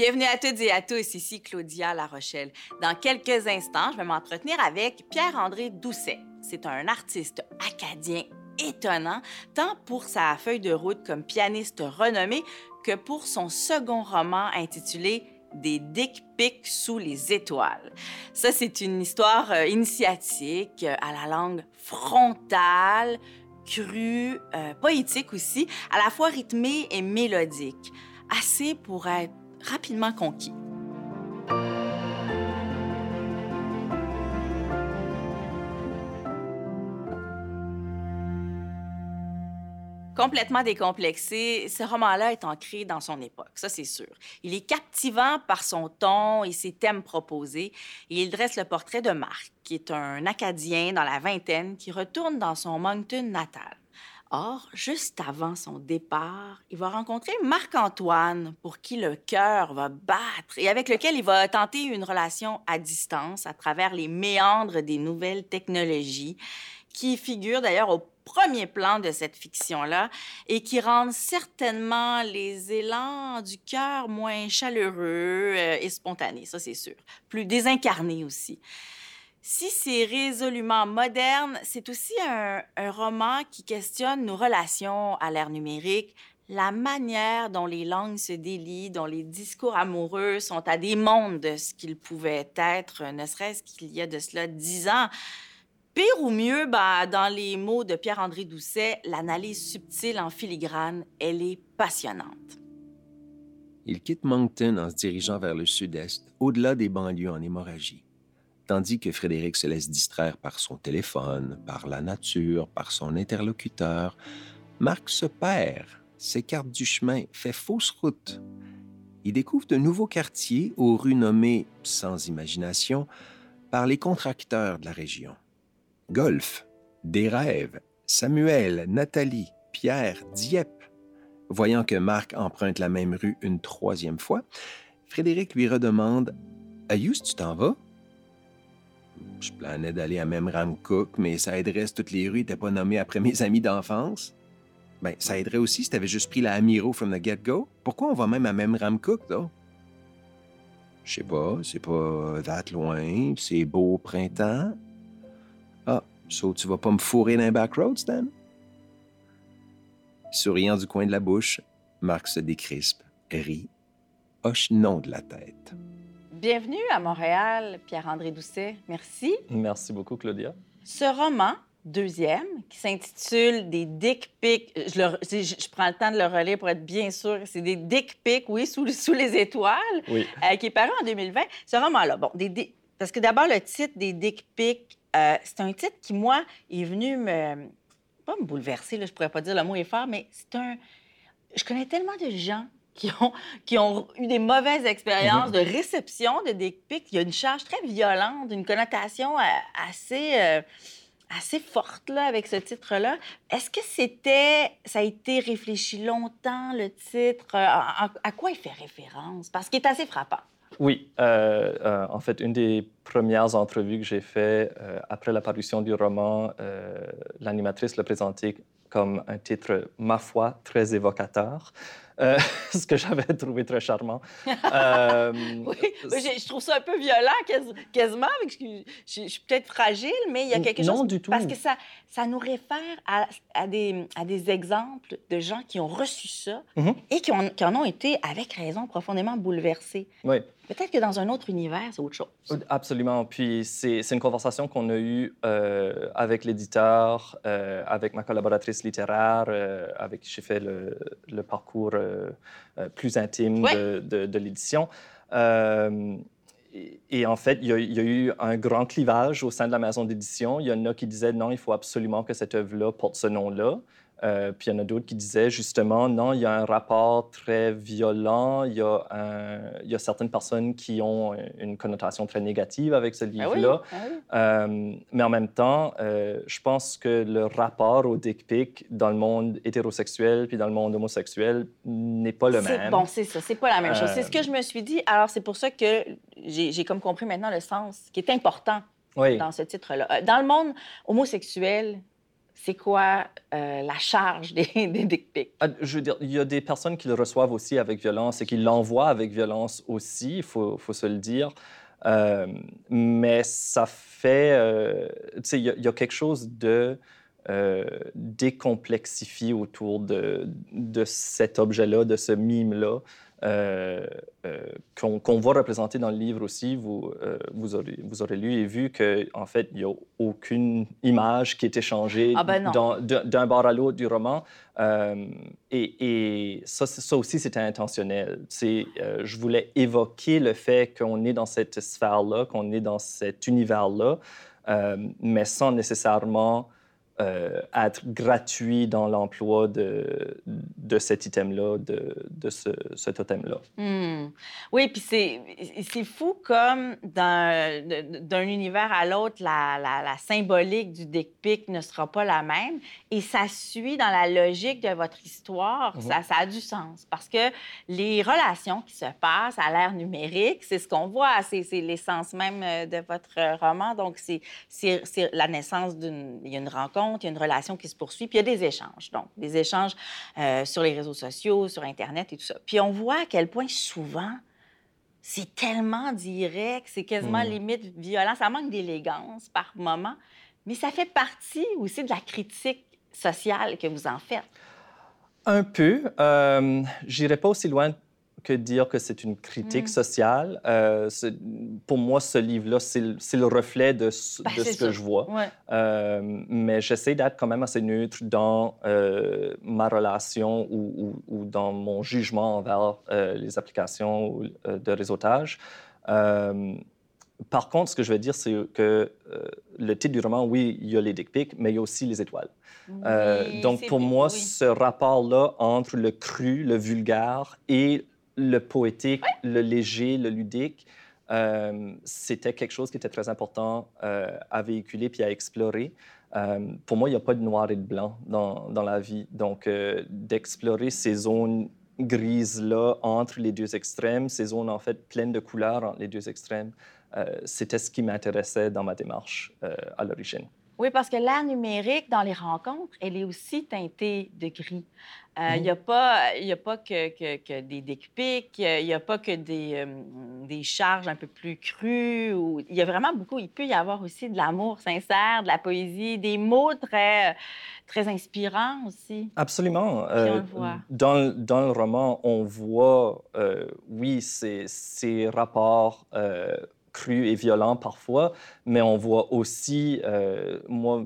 Bienvenue à toutes et à tous, ici Claudia La Rochelle. Dans quelques instants, je vais m'entretenir avec Pierre-André Doucet. C'est un artiste acadien étonnant, tant pour sa feuille de route comme pianiste renommé que pour son second roman intitulé des dick pics sous les étoiles. Ça, c'est une histoire euh, initiatique euh, à la langue frontale, crue, euh, poétique aussi, à la fois rythmée et mélodique, assez pour être rapidement conquis. Complètement décomplexé, ce roman-là est ancré dans son époque, ça c'est sûr. Il est captivant par son ton et ses thèmes proposés, et il dresse le portrait de Marc, qui est un Acadien dans la vingtaine qui retourne dans son Moncton natal. Or, juste avant son départ, il va rencontrer Marc-Antoine, pour qui le cœur va battre et avec lequel il va tenter une relation à distance à travers les méandres des nouvelles technologies, qui figurent d'ailleurs au premier plan de cette fiction-là et qui rendent certainement les élans du cœur moins chaleureux euh, et spontanés, ça c'est sûr. Plus désincarnés aussi. Si c'est résolument moderne, c'est aussi un, roman qui questionne nos relations à l'ère numérique, la manière dont les langues se délient, dont les discours amoureux sont à des mondes de ce qu'ils pouvaient être, ne serait-ce qu'il y a de cela dix ans. Pire ou mieux, bah, dans les mots de Pierre-André Doucet, l'analyse subtile en filigrane, elle est passionnante. Il quitte Moncton en se dirigeant vers le sud-est, au-delà des banlieues en hémorragie. Tandis que Frédéric se laisse distraire par son téléphone, par la nature, par son interlocuteur, Marc se perd, s'écarte du chemin, fait fausse route. Il découvre de nouveaux quartiers aux rues nommées, sans imagination, par les contracteurs de la région. Golf, Des Rêves, Samuel, Nathalie, Pierre, Dieppe. Voyant que Marc emprunte la même rue une troisième fois, Frédéric lui redemande Ayus, tu t'en vas Je planais d'aller à Memram Cook, mais ça aiderait si toutes les rues n'étaient pas nommées après mes amis d'enfance. Ben, ça aiderait aussi si t'avais juste pris la Amiro from the get-go. Pourquoi on va même à Memram Cook, là? Je sais pas, c'est pas that loin, c'est beau printemps. Ah, so tu vas pas me fourrer dans les backroads, Stan? Souriant du coin de la bouche, Marc se décrispe, rit, hoche non de la tête. Bienvenue à Montréal, Pierre-André Doucet. Merci. Merci beaucoup, Claudia. Ce roman, deuxième, qui s'intitule Des dick pics, je, le, je, je, prends le temps de le relire pour être bien sûr, c'est des dick pics, oui, sous, sous les étoiles, oui. euh, qui est paru en 2020. Ce roman-là, bon, des, parce que d'abord, le titre des dick pics, euh, c'est un titre qui, moi, est venu me. pas me bouleverser, là, je pourrais pas dire le mot est fort, mais c'est un. Je connais tellement de gens qui ont, qui ont eu des mauvaises expériences mm -hmm. de réception de dick pics. Il y a une charge très violente, une connotation euh, assez. Euh, assez forte là, avec ce titre-là. Est-ce que c'était, ça a été réfléchi longtemps, le titre? À, à quoi il fait référence? Parce qu'il est assez frappant. Oui. Euh, euh, en fait, une des premières entrevues que j'ai faites euh, après la parution du roman, l'animatrice l'a présenté comme un titre, ma foi, très évocateur. Euh, ce que j'avais trouvé très charmant. euh, oui, je, je, trouve ça un peu violent, quasiment. Je, je, je suis peut-être fragile, mais il y a quelque non, chose... Non, du tout. Parce que ça, ça nous réfère à, à, des, à des exemples de gens qui ont reçu ça Mhm. mm -hmm. et qui, ont, qui en ont été, avec raison, profondément bouleversés. Oui. Peut-être que dans un autre univers, c'est autre chose. Absolument. Puis c'est une conversation qu'on a eue euh, avec l'éditeur, euh, avec ma collaboratrice littéraire, euh, avec qui j'ai fait le, le parcours plus intime de, de, de l'édition. Et, et, en fait, il y, a, il y, a, eu un grand clivage au sein de la maison d'édition. Il y en a qui disaient non, il faut absolument que cette œuvre-là porte ce nom-là. Euh, puis il y en a d'autres qui disaient justement, non, il y a un rapport très violent, il y a, un, il y a certaines personnes qui ont une connotation très négative avec ce livre-là. Ah oui, ah oui. euh, mais en même temps, euh, je pense que le rapport au dick pic dans le monde hétérosexuel puis dans le monde homosexuel n'est pas le même. Bon, c'est ça, c'est pas la même chose. C'est ce que je me suis dit. Alors, c'est pour ça que j'ai comme compris maintenant le sens qui est important oui. dans ce titre-là. Dans le monde homosexuel, c'est quoi euh, la charge des, des? Ah, je veux dire, il y a des personnes qui le reçoivent aussi avec violence et qui l'envoient avec violence aussi, il faut, faut, se le dire. Euh, mais ça fait... Euh, tu sais, il y, a quelque chose de euh, décomplexifié autour de, de cet objet-là, de ce mime-là. Euh, euh, qu'on voit représenté dans le livre aussi. Vous, euh, vous, aurez, vous aurez lu et vu qu'en en fait, il n'y a aucune image qui est échangée ah ben d'un bord à l'autre du roman. et, et ça, ça, aussi, c'était intentionnel. je voulais évoquer le fait qu'on est dans cette sphère-là, qu'on est dans cet univers-là, mais sans nécessairement euh, être gratuit dans l'emploi de, de cet item-là, de, de ce, ce totem-là. Hmm. Oui, puis c'est fou comme d'un univers à l'autre, la, la, la, symbolique du dick pic ne sera pas la même. Et ça suit dans la logique de votre histoire. Mhm. ça, ça, a du sens. Parce que les relations qui se passent à l'ère numérique, c'est ce qu'on voit. C'est l'essence même euh, de votre roman. Donc, c'est la naissance d'une... Il y a une rencontre il y a une relation qui se poursuit, puis il y a des échanges. Donc, des échanges euh, sur les réseaux sociaux, sur Internet et tout ça. Puis on voit à quel point souvent, c'est tellement direct, c'est quasiment mmh. limite violent, ça manque d'élégance par moment, mais ça fait partie aussi de la critique sociale que vous en faites. Un peu. Euh, J'irai pas aussi loin que dire que c'est une critique mm. sociale. Euh, pour moi, ce livre-là, c'est le, reflet de, ben, de ce que je vois. Euh, mais j'essaie d'être quand même assez neutre dans euh, ma relation ou, ou, dans mon jugement envers les applications de réseautage. par contre, ce que je veux dire, c'est que le titre du roman, oui, il y a les dick pics, mais il y a aussi les étoiles. donc, pour moi, ce rapport-là entre le cru, le vulgaire et le poétique, le léger, le ludique, euh, c'était quelque chose qui était très important euh, à véhiculer puis à explorer. Euh, pour moi, il n'y a pas de noir et de blanc dans, dans la vie. Donc, d'explorer ces zones grises-là entre les deux extrêmes, ces zones en fait pleines de couleurs entre les deux extrêmes, c'était ce qui m'intéressait dans ma démarche à l'origine. Oui, parce que l'art numérique, dans les rencontres, elle est aussi teintée de gris. Euh, il n'y a mhm. pas, y a pas que, que, des dick il n'y a pas que des, euh, des, charges un peu plus crues. Ou... Il y a vraiment beaucoup. Il peut y avoir aussi de l'amour sincère, de la poésie, des mots très, très inspirants aussi. Absolument. Euh, dans, dans, le roman, on voit, oui, ces, ces rapports cru et violent parfois, mais on voit aussi, euh, moi,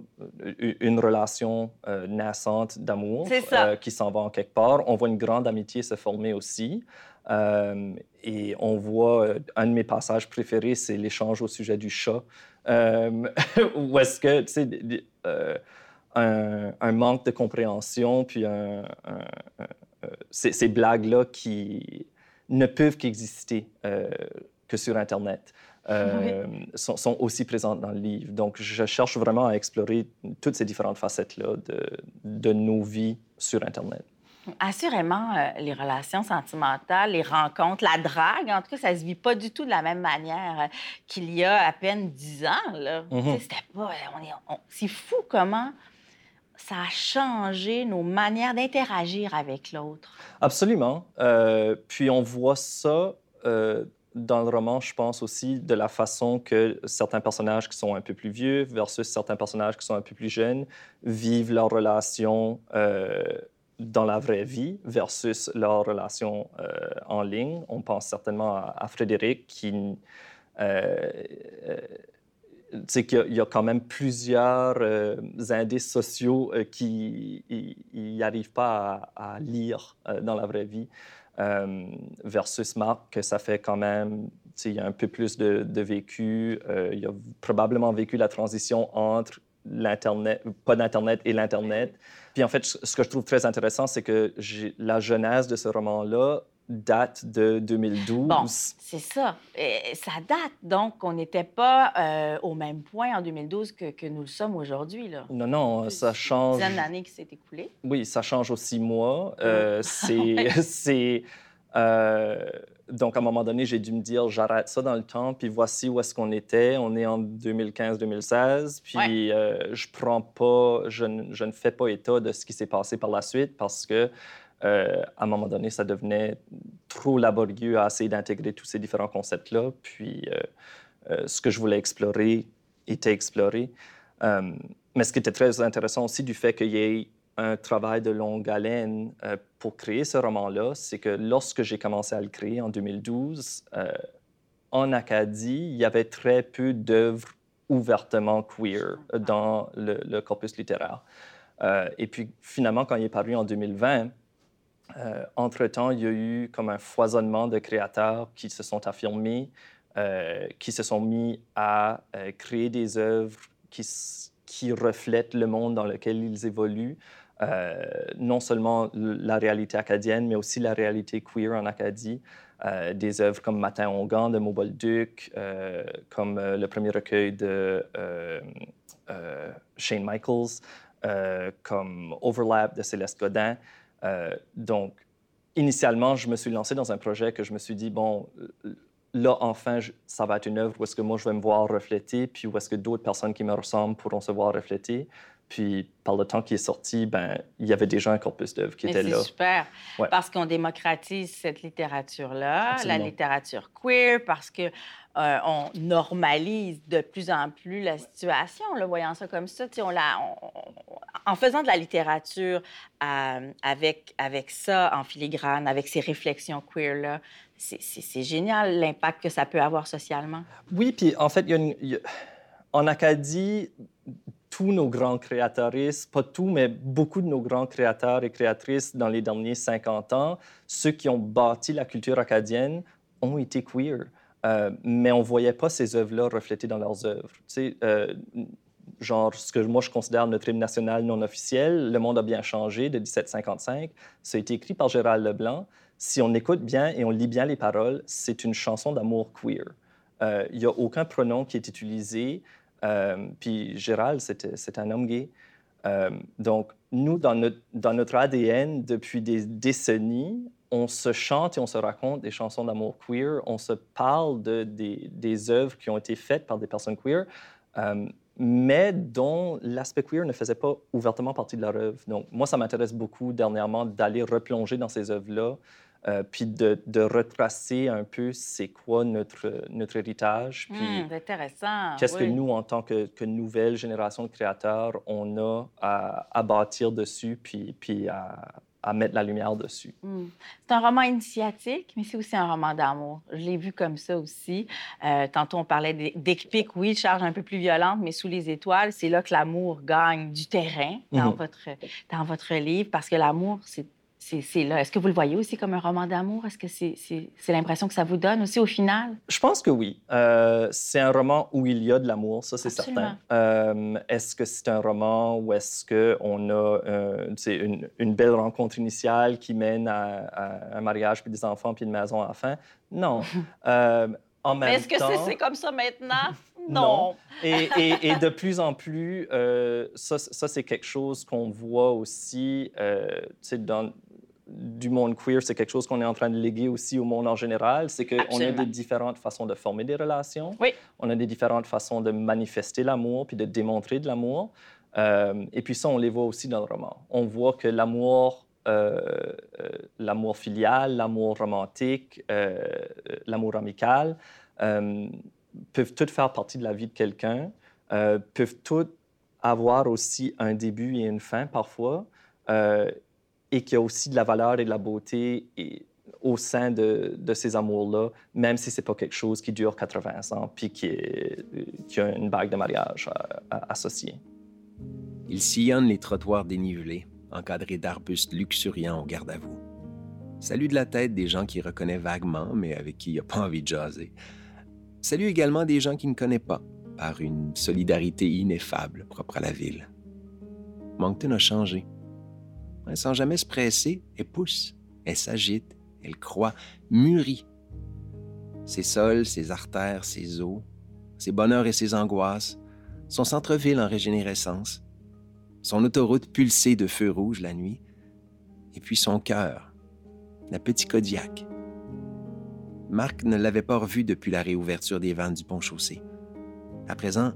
une relation euh, naissante d'amour euh, qui s'en va en quelque part. On voit une grande amitié se former aussi. et on voit, un de mes passages préférés, c'est l'échange au sujet du chat, où est-ce que, tu sais, un, manque de compréhension, puis ces, ces blagues-là qui ne peuvent qu'exister que sur Internet. Euh, sont, aussi présentes dans le livre. Donc, je cherche vraiment à explorer toutes ces différentes facettes-là de, de, nos vies sur Internet. Assurément, euh, les relations sentimentales, les rencontres, la drague, en tout cas, ça se vit pas du tout de la même manière euh, qu'il y a à peine dix ans. Là. Mm-hmm. C'était pas... C'est fou comment ça a changé nos manières d'interagir avec l'autre. Absolument. puis on voit ça dans le roman, je pense aussi de la façon que certains personnages qui sont un peu plus vieux versus certains personnages qui sont un peu plus jeunes vivent leur relation euh, dans la vraie vie versus leur relation euh, en ligne. On pense certainement à, Frédéric qui... Euh, qu'il y, a quand même plusieurs indices sociaux qui n'y pas à lire dans la vraie vie. Euh, versus Marc, que ça fait quand même, il y a un peu plus de, vécu. Euh, il a probablement vécu la transition entre l'Internet, pas d'Internet et l'Internet. Puis en fait, ce que je trouve très intéressant, c'est que la jeunesse de ce roman-là date de 2012. Bon, c'est ça. Et ça date, donc on n'était pas euh, au même point en 2012 que, que nous le sommes aujourd'hui. Là. Non, non, ça change. Une dizaine d'années qui s'est écoulée. Oui, ça change aussi, mois. Euh, c'est Euh, donc, à un moment donné, j'ai dû me dire, j'arrête ça dans le temps, puis voici où est-ce qu'on était. On est en 2015-2016, puis je prends pas, je, je, ne fais pas état de ce qui s'est passé par la suite parce que euh, à un moment donné, ça devenait trop laborieux à essayer d'intégrer tous ces différents concepts-là. Puis, euh, euh, ce que je voulais explorer était exploré. mais ce qui était très intéressant aussi du fait qu'il y ait un travail de longue haleine pour créer ce roman-là, c'est que lorsque j'ai commencé à le créer en 2012, en Acadie, il y avait très peu d'œuvres ouvertement queer dans le, le corpus littéraire. et puis finalement, quand il est paru en 2020, euh, entre-temps, il y a eu comme un foisonnement de créateurs qui se sont affirmés, euh, qui se sont mis à euh, créer des œuvres qui, reflètent le monde dans lequel ils évoluent, non seulement la réalité acadienne, mais aussi la réalité queer en Acadie. des œuvres comme Matin Ongan de Mobolduc, comme le premier recueil de Shane Michaels, comme Overlap de Céleste Godin. Euh, donc, initialement, je me suis lancé dans un projet que je me suis dit, bon, là, enfin, ça va être une œuvre où est-ce que moi, je vais me voir refléter, puis où est-ce que d'autres personnes qui me ressemblent pourront se voir refléter. Puis, par le temps qui est sorti, ben, il y avait déjà un corpus d'œuvres qui était là. C'est super, parce qu'on démocratise cette littérature-là, la littérature queer, parce que euh, on normalise de plus en plus la situation, le voyant ça comme ça. On la, en faisant de la littérature euh, avec, avec ça en filigrane, avec ces réflexions queer-là, c'est génial l'impact que ça peut avoir socialement. Oui, puis en fait, y a en Acadie, tous nos grands créatrices, pas tous, mais beaucoup de nos grands créateurs et créatrices dans les derniers 50 ans, ceux qui ont bâti la culture acadienne, ont été queer. Euh, mais on voyait pas ces œuvres-là reflétées dans leurs œuvres. Tu sais, euh, genre, ce que moi je considère notre hymne national non officiel, Le monde a bien changé de 1755, ça a été écrit par Gérald Leblanc. Si on écoute bien et on lit bien les paroles, c'est une chanson d'amour queer. Euh, il n'y a aucun pronom qui est utilisé. puis Gérald, c'est un homme gay. donc, nous, dans notre ADN, depuis des décennies, on se chante et on se raconte des chansons d'amour queer, on se parle de, des, des, œuvres qui ont été faites par des personnes queer, euh, mais dont l'aspect queer ne faisait pas ouvertement partie de leur œuvre. Donc, moi, ça m'intéresse beaucoup dernièrement d'aller replonger dans ces œuvres-là, euh, puis de, de, retracer un peu c'est quoi notre, notre héritage. Puis mmh, intéressant. Qu'est-ce que nous, en tant que, que, nouvelle génération de créateurs, on a à, à bâtir dessus, puis, puis à, à mettre la lumière dessus. Hmm. C'est un roman initiatique, mais c'est aussi un roman d'amour. Je l'ai vu comme ça aussi. Euh, tantôt, on parlait d'épique, oui, charge un peu plus violente, mais sous les étoiles, c'est là que l'amour gagne du terrain dans, mhm. votre, dans votre livre, parce que l'amour, c'est c'est là. Est-ce que vous le voyez aussi comme un roman d'amour? Est-ce que c'est l'impression que ça vous donne aussi au final? Je pense que oui. Euh, c'est un roman où il y a de l'amour, ça c'est certain. Euh, est-ce que c'est un roman où est-ce qu'on a euh, une, une, belle rencontre initiale qui mène à, un mariage, puis des enfants, puis une maison à la fin? Non. en même est-ce que c'est comme ça maintenant? Non. Et, et, et, de plus en plus, ça, ça c'est quelque chose qu'on voit aussi dans, du monde queer, c'est quelque chose qu'on est en train de léguer aussi au monde en général. C'est qu'on a des différentes façons de former des relations. Oui. On a des différentes façons de manifester l'amour puis de démontrer de l'amour. Euh, et puis ça, on les voit aussi dans le roman. On voit que l'amour, euh, euh, l'amour filial, l'amour romantique, l'amour amical, peuvent toutes faire partie de la vie de quelqu'un, peuvent toutes avoir aussi un début et une fin parfois et qu'il y a aussi de la valeur et de la beauté au sein de, ces amours-là, même si ce n'est pas quelque chose qui dure 80 ans puis qui, qui a une bague de mariage associée. Il sillonne les trottoirs dénivelés, encadrés d'arbustes luxuriants au garde-à-vous. Salue de la tête des gens qu'il reconnaît vaguement, mais avec qui il n'a pas envie de jaser. Salue également des gens qu'il ne connaît pas, par une solidarité ineffable propre à la ville. Moncton a changé. Sans jamais se presser, elle pousse, elle s'agite, elle croît, mûrit. Ses sols, ses artères, ses eaux, ses bonheurs et ses angoisses, son centre-ville en régénérescence, son autoroute pulsée de feux rouges la nuit, et puis son cœur, la petite Kodiak, Marc ne l'avait pas revu depuis la réouverture des vannes du pont-chaussée. À présent,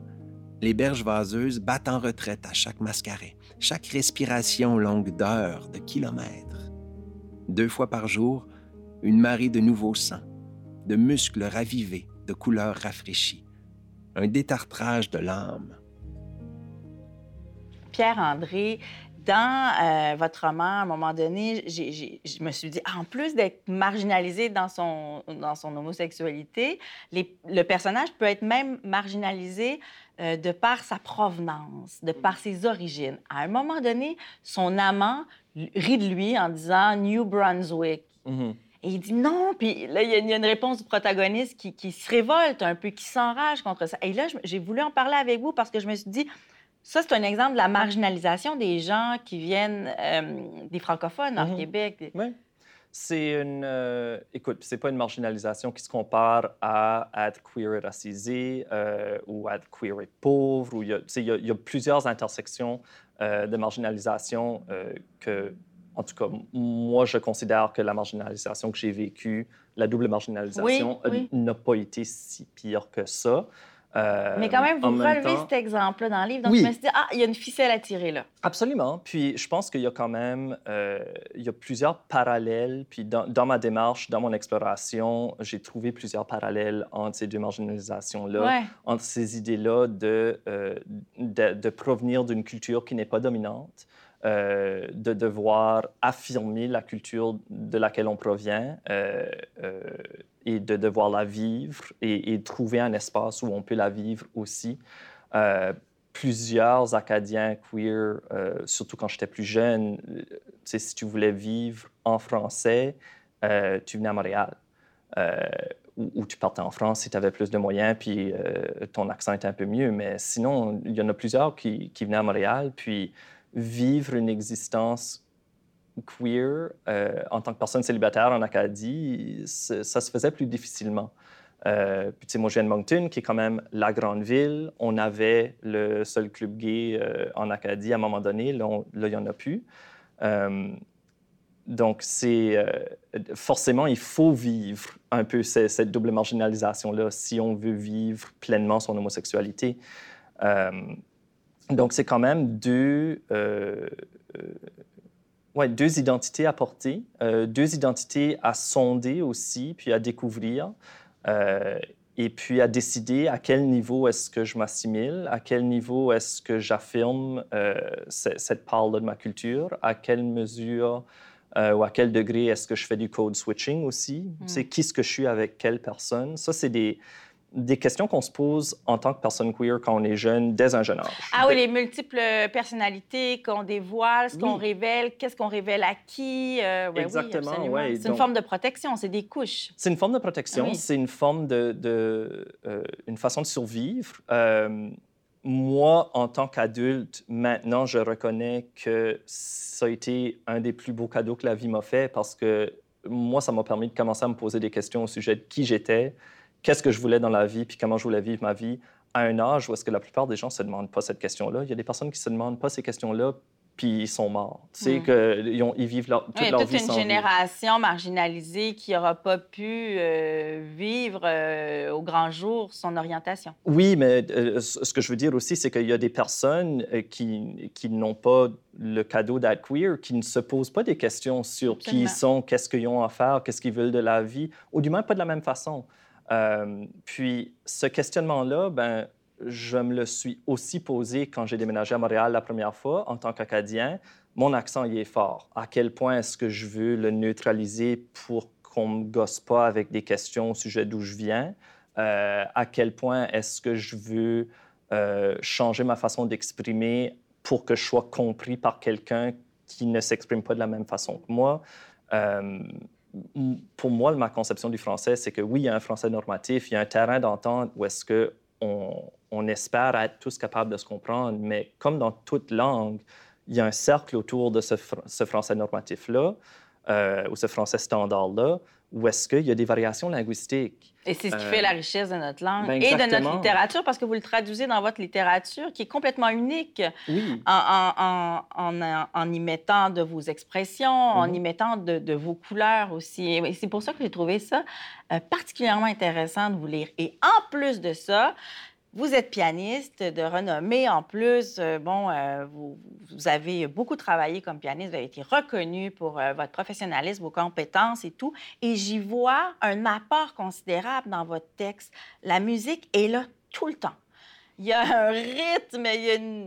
les berges vaseuses battent en retraite à chaque mascaret, chaque respiration longue d'heures, de kilomètres. Deux fois par jour, une marée de nouveaux sang, de muscles ravivés, de couleurs rafraîchies, un détartrage de l'âme. Pierre-André, dans euh, votre roman, à un moment donné, je me suis dit, en plus d'être marginalisé dans son, dans son homosexualité, le personnage peut être même marginalisé euh, de par sa provenance, de par ses origines. À un moment donné, son amant rit de lui en disant New Brunswick. Mm-hmm. Et il dit non. Puis là, il y, a une réponse du protagoniste qui, qui se révolte un peu, qui s'enrage contre ça. Et là, j'ai voulu en parler avec vous parce que je me suis dit, ça, c'est un exemple de la marginalisation des gens qui viennent euh, des francophones en mhm. Québec. Oui. C'est une. Euh, écoute, c'est pas une marginalisation qui se compare à être queer et racisé euh, ou être queer et pauvre. il, y a, il, y a, plusieurs intersections de marginalisation que, en tout cas, moi, je considère que la marginalisation que j'ai vécue, la double marginalisation, n'a pas été si pire que ça. Euh, Mais quand même, vous relevez cet exemple-là dans le livre. Donc, je me suis dit, ah, il y a une ficelle à tirer là. Absolument. Puis, je pense qu'il y a quand même euh, il y a plusieurs parallèles. Puis, dans, dans, ma démarche, dans mon exploration, j'ai trouvé plusieurs parallèles entre ces deux marginalisations-là, entre ces idées-là de, euh, de, de, provenir d'une culture qui n'est pas dominante. De devoir affirmer la culture de laquelle on provient et de devoir la vivre et, trouver un espace où on peut la vivre aussi. Euh, plusieurs Acadiens queer, euh, surtout quand j'étais plus jeune, euh, si tu voulais vivre en français, tu venais à Montréal. Ou, tu partais en France si tu avais plus de moyens, puis ton accent était un peu mieux. Mais sinon, il y en a plusieurs qui, qui venaient à Montréal, puis vivre une existence queer euh, en tant que personne célibataire en Acadie, ça se faisait plus difficilement. Euh, puis, tu moi, je viens de Moncton, qui est quand même la grande ville. On avait le seul club gay euh, en Acadie à un moment donné. Là, il n'y en a plus. donc, c'est forcément, il faut vivre un peu cette, double marginalisation-là si on veut vivre pleinement son homosexualité. Donc, c'est quand même deux Ouais, deux identités à porter, euh, deux identités à sonder aussi, puis à découvrir, euh, et puis à décider à quel niveau est-ce que je m'assimile, à quel niveau est-ce que j'affirme euh, cette part-là de ma culture, à quelle mesure ou à quel degré est-ce que je fais du code switching aussi, c'est mm. qui ce que je suis avec quelle personne. Ça, c'est des, des questions qu'on se pose en tant que personne queer quand on est jeune, dès un jeune âge. Ah oui, les multiples personnalités qu'on dévoile, ce qu'on révèle, qu'est-ce qu'on révèle à qui. Euh, Exactement, oui. C'est une forme de protection, c'est des couches. C'est une forme de protection, c'est une forme de... de euh, une façon de survivre. Euh, moi, en tant qu'adulte, maintenant, je reconnais que ça a été un des plus beaux cadeaux que la vie m'a fait parce que moi, ça m'a permis de commencer à me poser des questions au sujet de qui j'étais, qu'est-ce que je voulais dans la vie, puis comment je voulais vivre ma vie à un âge où est-ce que la plupart des gens ne se demandent pas cette question-là. Il y a des personnes qui ne se demandent pas ces questions-là, puis ils sont morts. Tu sais, mm. ils, ils, vivent leur, toute leur vie toute une génération marginalisée qui n'aura pas pu euh, vivre euh, au grand jour son orientation. Oui, mais euh, ce que je veux dire aussi, c'est qu'il y a des personnes qui, qui n'ont pas le cadeau d'être queer, qui ne se posent pas des questions sur qui ils sont, qu'est-ce qu'ils ont à faire, qu'est-ce qu'ils veulent de la vie, ou du moins pas de la même façon. Euh, puis ce questionnement-là, ben, je me le suis aussi posé quand j'ai déménagé à Montréal la première fois en tant qu'Acadien. Mon accent y est fort. À quel point est-ce que je veux le neutraliser pour qu'on ne me gosse pas avec des questions au sujet d'où je viens? Euh, à quel point est-ce que je veux euh, changer ma façon d'exprimer pour que je sois compris par quelqu'un qui ne s'exprime pas de la même façon que moi? Pour moi, ma conception du français, c'est que oui, il y a un français normatif, il y a un terrain d'entente où est-ce qu'on on espère être tous capables de se comprendre, mais comme dans toute langue, il y a un cercle autour de ce, français normatif-là. Ou ce français standard-là, ou est-ce qu'il y a des variations linguistiques? Et c'est ce qui fait la richesse de notre langue ben et de notre littérature, parce que vous le traduisez dans votre littérature, qui est complètement unique, oui. en, en, en, y mettant de vos expressions, en y mettant de, de, vos couleurs aussi. Et c'est pour ça que j'ai trouvé ça particulièrement intéressant de vous lire. Et en plus de ça, vous êtes pianiste de renommée. En plus, euh, bon, euh, vous, avez beaucoup travaillé comme pianiste. Vous avez été reconnu pour euh, votre professionnalisme, vos compétences et tout. Et j'y vois un apport considérable dans votre texte. La musique est là tout le temps. Il y a un rythme,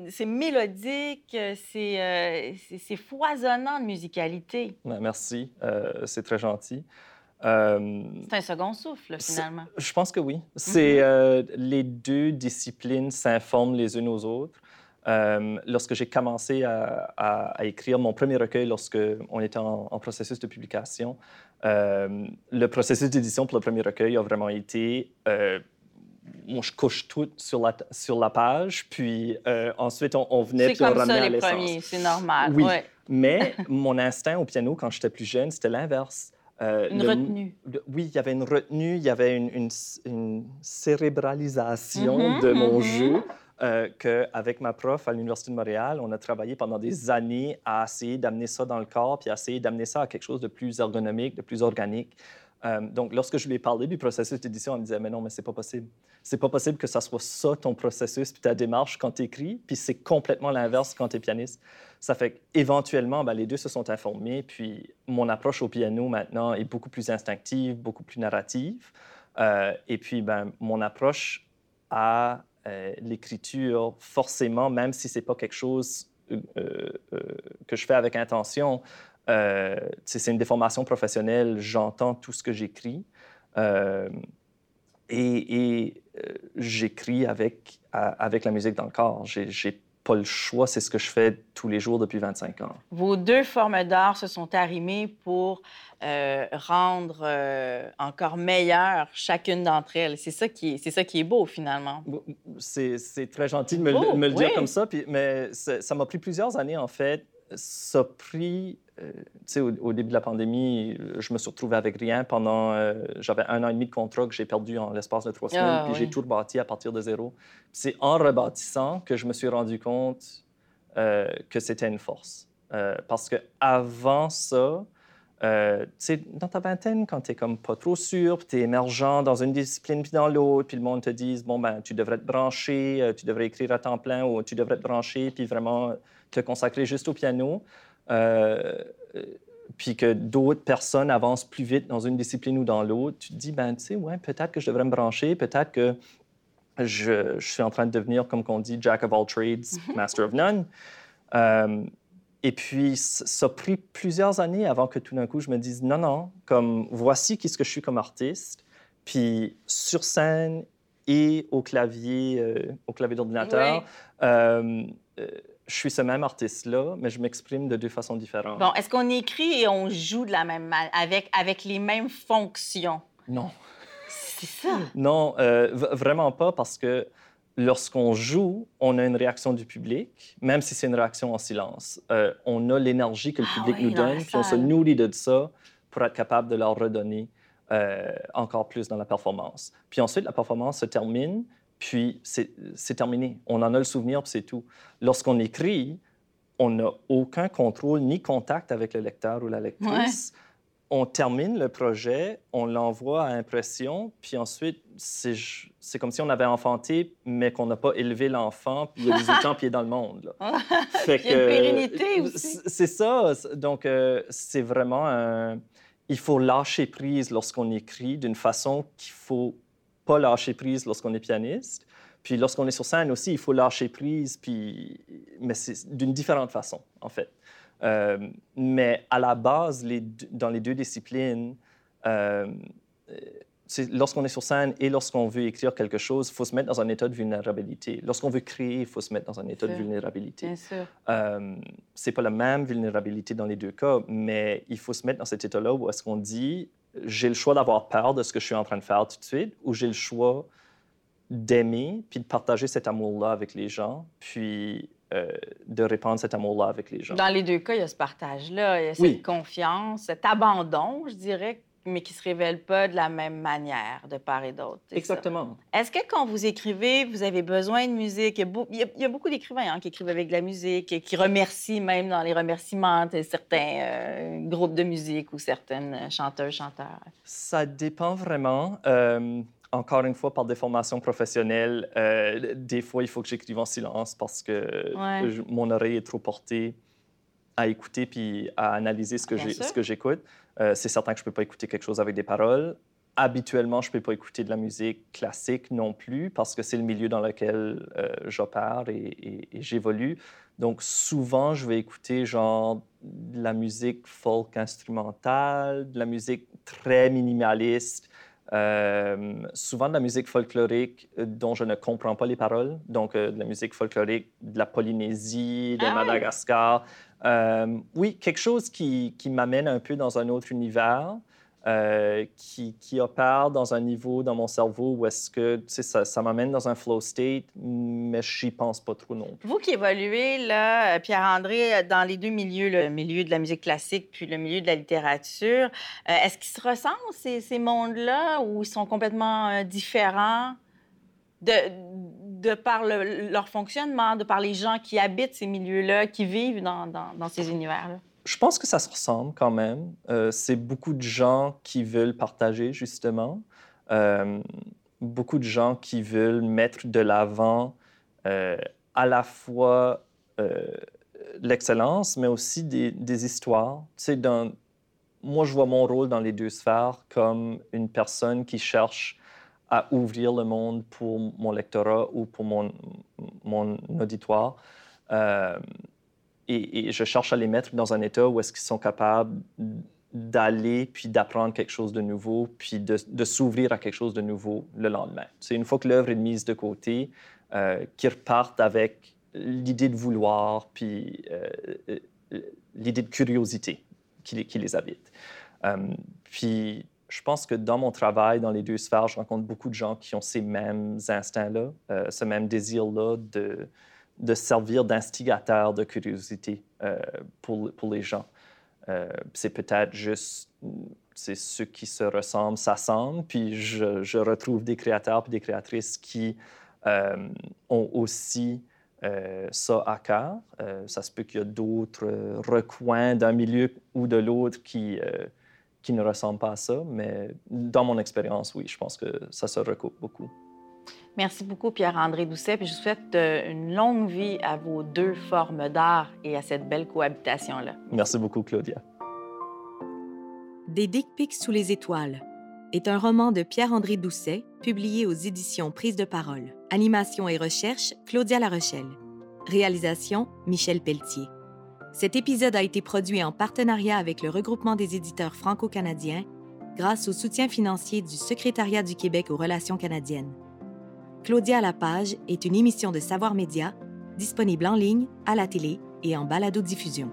c'est mélodique, c'est foisonnant de musicalité. Merci, c'est très gentil. Euh, c'est un second souffle, finalement. Je pense que oui. C'est mm-hmm. euh, les deux disciplines s'informent les unes aux autres. Euh, lorsque j'ai commencé à, écrire mon premier recueil, lorsque on était en, processus de publication, le processus d'édition pour le premier recueil a vraiment été moi, je couche tout sur la, sur la page, puis ensuite, on, venait puis on ramenait ça, les premiers, c'est normal. Oui, mais mon instinct au piano, quand j'étais plus jeune, c'était l'inverse. Euh, une retenue. oui, il y avait une retenue, il y avait une, une, cérébralisation mm-hmm, de mon mm-hmm. jeu. Euh, qu'avec ma prof à l'Université de Montréal, on a travaillé pendant des années à essayer d'amener ça dans le corps, puis à essayer d'amener ça à quelque chose de plus ergonomique, de plus organique. Euh, donc, lorsque je lui ai parlé du processus d'édition, elle me disait, mais non, mais c'est pas possible. C'est pas possible que ça soit ça ton processus puis ta démarche quand tu écris, puis c'est complètement l'inverse quand tu es pianiste. Ça fait qu'éventuellement, ben, les deux se sont informés, puis mon approche au piano maintenant est beaucoup plus instinctive, beaucoup plus narrative. Euh, et puis, ben, mon approche à euh, l'écriture, forcément, même si c'est pas quelque chose que je fais avec intention, euh, c'est une déformation professionnelle, j'entends tout ce que j'écris. Euh, et, euh, j'écris avec, avec la musique dans le corps. J'ai pas le choix, c'est ce que je fais tous les jours depuis 25 ans. Vos deux formes d'art se sont arrimées pour rendre encore meilleure chacune d'entre elles. C'est ça, qui est, ça qui est beau, finalement. C'est très gentil de me, le dire comme ça, puis, mais ça m'a pris plusieurs années, en fait. Ça a pris euh, au, au, début de la pandémie, je me suis retrouvé avec rien pendant. Euh, j'avais un an et demi de contrat que j'ai perdu en l'espace de trois semaines, ah, puis j'ai tout rebâti à partir de zéro. C'est en rebâtissant que je me suis rendu compte euh, que c'était une force. parce que avant ça, euh, dans ta vingtaine, quand tu es comme pas trop sûr, puis tu es émergent dans une discipline puis dans l'autre, puis le monde te dit bon ben tu devrais te brancher, tu devrais écrire à temps plein ou tu devrais te brancher puis vraiment te consacrer juste au piano. Euh, puis que d'autres personnes avancent plus vite dans une discipline ou dans l'autre, tu te dis, ben, tu sais, ouais, peut-être que je devrais me brancher, peut-être que je, suis en train de devenir, comme on dit, Jack of all trades, master of none. Euh, et puis, ça a pris plusieurs années avant que tout d'un coup, je me dise, non, non, comme voici qui ce que je suis comme artiste. Puis, sur scène et au clavier, euh, au clavier d'ordinateur, je suis ce même artiste-là, mais je m'exprime de deux façons différentes. Bon, est-ce qu'on écrit et on joue de la même manière, avec, avec les mêmes fonctions? Non. C'est ça? Non, euh, vraiment pas, parce que lorsqu'on joue, on a une réaction du public, même si c'est une réaction en silence. Euh, on a l'énergie que le ah public nous donne, puis on se nourrit de ça pour être capable de leur redonner euh, encore plus dans la performance. Puis ensuite, la performance se termine, puis c'est terminé. On en a le souvenir, puis c'est tout. Lorsqu'on écrit, on n'a aucun contrôle ni contact avec le lecteur ou la lectrice. On termine le projet, on l'envoie à impression, puis ensuite, c'est comme si on avait enfanté, mais qu'on n'a pas élevé l'enfant, puis il y a 18 ans, puis il est dans le monde. Fait il y a une pérennité aussi. C'est ça. Donc, euh, c'est vraiment un... Il faut lâcher prise lorsqu'on écrit d'une façon qu'il faut pas lâcher prise lorsqu'on est pianiste. Puis lorsqu'on est sur scène aussi, il faut lâcher prise, puis... mais c'est d'une différente façon, en fait. Euh, mais à la base, les, dans les deux disciplines, euh, lorsqu'on est sur scène et lorsqu'on veut écrire quelque chose, il faut se mettre dans un état de vulnérabilité. Lorsqu'on veut créer, il faut se mettre dans un état de vulnérabilité. Bien sûr. Euh, c'est pas la même vulnérabilité dans les deux cas, mais il faut se mettre dans cet état-là où est-ce qu'on dit j'ai le choix d'avoir peur de ce que je suis en train de faire tout de suite ou j'ai le choix d'aimer puis de partager cet amour-là avec les gens. Puis euh, de répandre cet amour-là avec les gens. Dans les deux cas, il y a ce partage-là, il y a cette Oui. confiance, cet abandon, je dirais, mais qui ne se révèle pas de la même manière de part et d'autre. Exactement. Est-ce que quand vous écrivez, vous avez besoin de musique? Il y a, beau- il y a- il y a beaucoup d'écrivains hein, qui écrivent avec de la musique, et qui remercient même dans les remerciements de certains euh, groupes de musique ou certaines euh, chanteuses, chanteurs. Ça dépend vraiment. Euh, encore une fois, par des formations professionnelles, euh, des fois, il faut que j'écrive en silence parce que Ouais. je- mon oreille est trop portée à écouter puis à analyser ce que ce que j'écoute. Euh, c'est certain que je ne peux pas écouter quelque chose avec des paroles. Habituellement, je ne peux pas écouter de la musique classique non plus parce que c'est le milieu dans lequel euh, j'opère et, et- j'évolue. Donc, souvent, je vais écouter genre de la musique folk instrumentale, de la musique très minimaliste, souvent de la musique folklorique euh, dont je ne comprends pas les paroles. Donc, euh, de la musique folklorique de la Polynésie, de Ah oui. Madagascar. Euh, oui, quelque chose qui, qui m'amène un peu dans un autre univers. Euh, qui, qui opère dans un niveau dans mon cerveau où est-ce que ça, m'amène dans un flow state, mais je n'y pense pas trop non plus. Vous qui évoluez, euh, Pierre-André, euh, dans les deux milieux, le milieu de la musique classique puis le milieu de la littérature, est-ce qu'ils se ressemblent, ces, mondes-là, ou ils sont complètement différents de, par le- leur fonctionnement, de par les gens qui habitent ces milieux-là, qui vivent dans ces univers-là? Je pense que ça se ressemble quand même. Euh, c'est beaucoup de gens qui veulent partager, justement. Euh, beaucoup de gens qui veulent mettre de l'avant euh, à la fois l'excellence, mais aussi des, histoires. Tu sais, moi, je vois mon rôle dans les deux sphères comme une personne qui cherche à ouvrir le monde pour mon lectorat ou pour mon, mon auditoire. Et, je cherche à les mettre dans un état où est-ce qu'ils sont capables d'aller puis d'apprendre quelque chose de nouveau puis de, s'ouvrir à quelque chose de nouveau le lendemain. C'est une fois que l'œuvre est mise de côté, euh, qu'ils repartent avec l'idée de vouloir puis euh, euh, l'idée de curiosité qui, les- qui habite. Puis je pense que dans mon travail, dans les deux sphères, je rencontre beaucoup de gens qui ont ces mêmes instincts-là, ce même désir-là de, de servir d'instigateur de curiosité euh, pour, pour les gens. Euh, c'est peut-être juste c'est ceux qui se ressemblent s'assemblent, puis je, je retrouve des créateurs puis des créatrices qui euh, ont aussi ça à cœur. Ça se peut qu'il y a d'autres recoins d'un milieu ou de l'autre qui, qui ne ressemblent pas à ça, mais dans mon expérience, oui, je pense que ça se recoupe beaucoup. Merci beaucoup, Pierre-André Doucet. Puis je vous souhaite euh, une longue vie à vos deux formes d'art et à cette belle cohabitation-là. Merci beaucoup, Claudia. Des dick pics sous les étoiles est un roman de Pierre-André Doucet, publié aux éditions Prise de parole. Animation et recherche, Claudia Larochelle. Réalisation, Michel Pelletier. Cet épisode a été produit en partenariat avec le regroupement des éditeurs franco-canadiens grâce au soutien financier du Secrétariat du Québec aux relations canadiennes. Claudia à la page est une émission de Savoir Média disponible en ligne, à la télé et en balado-diffusion.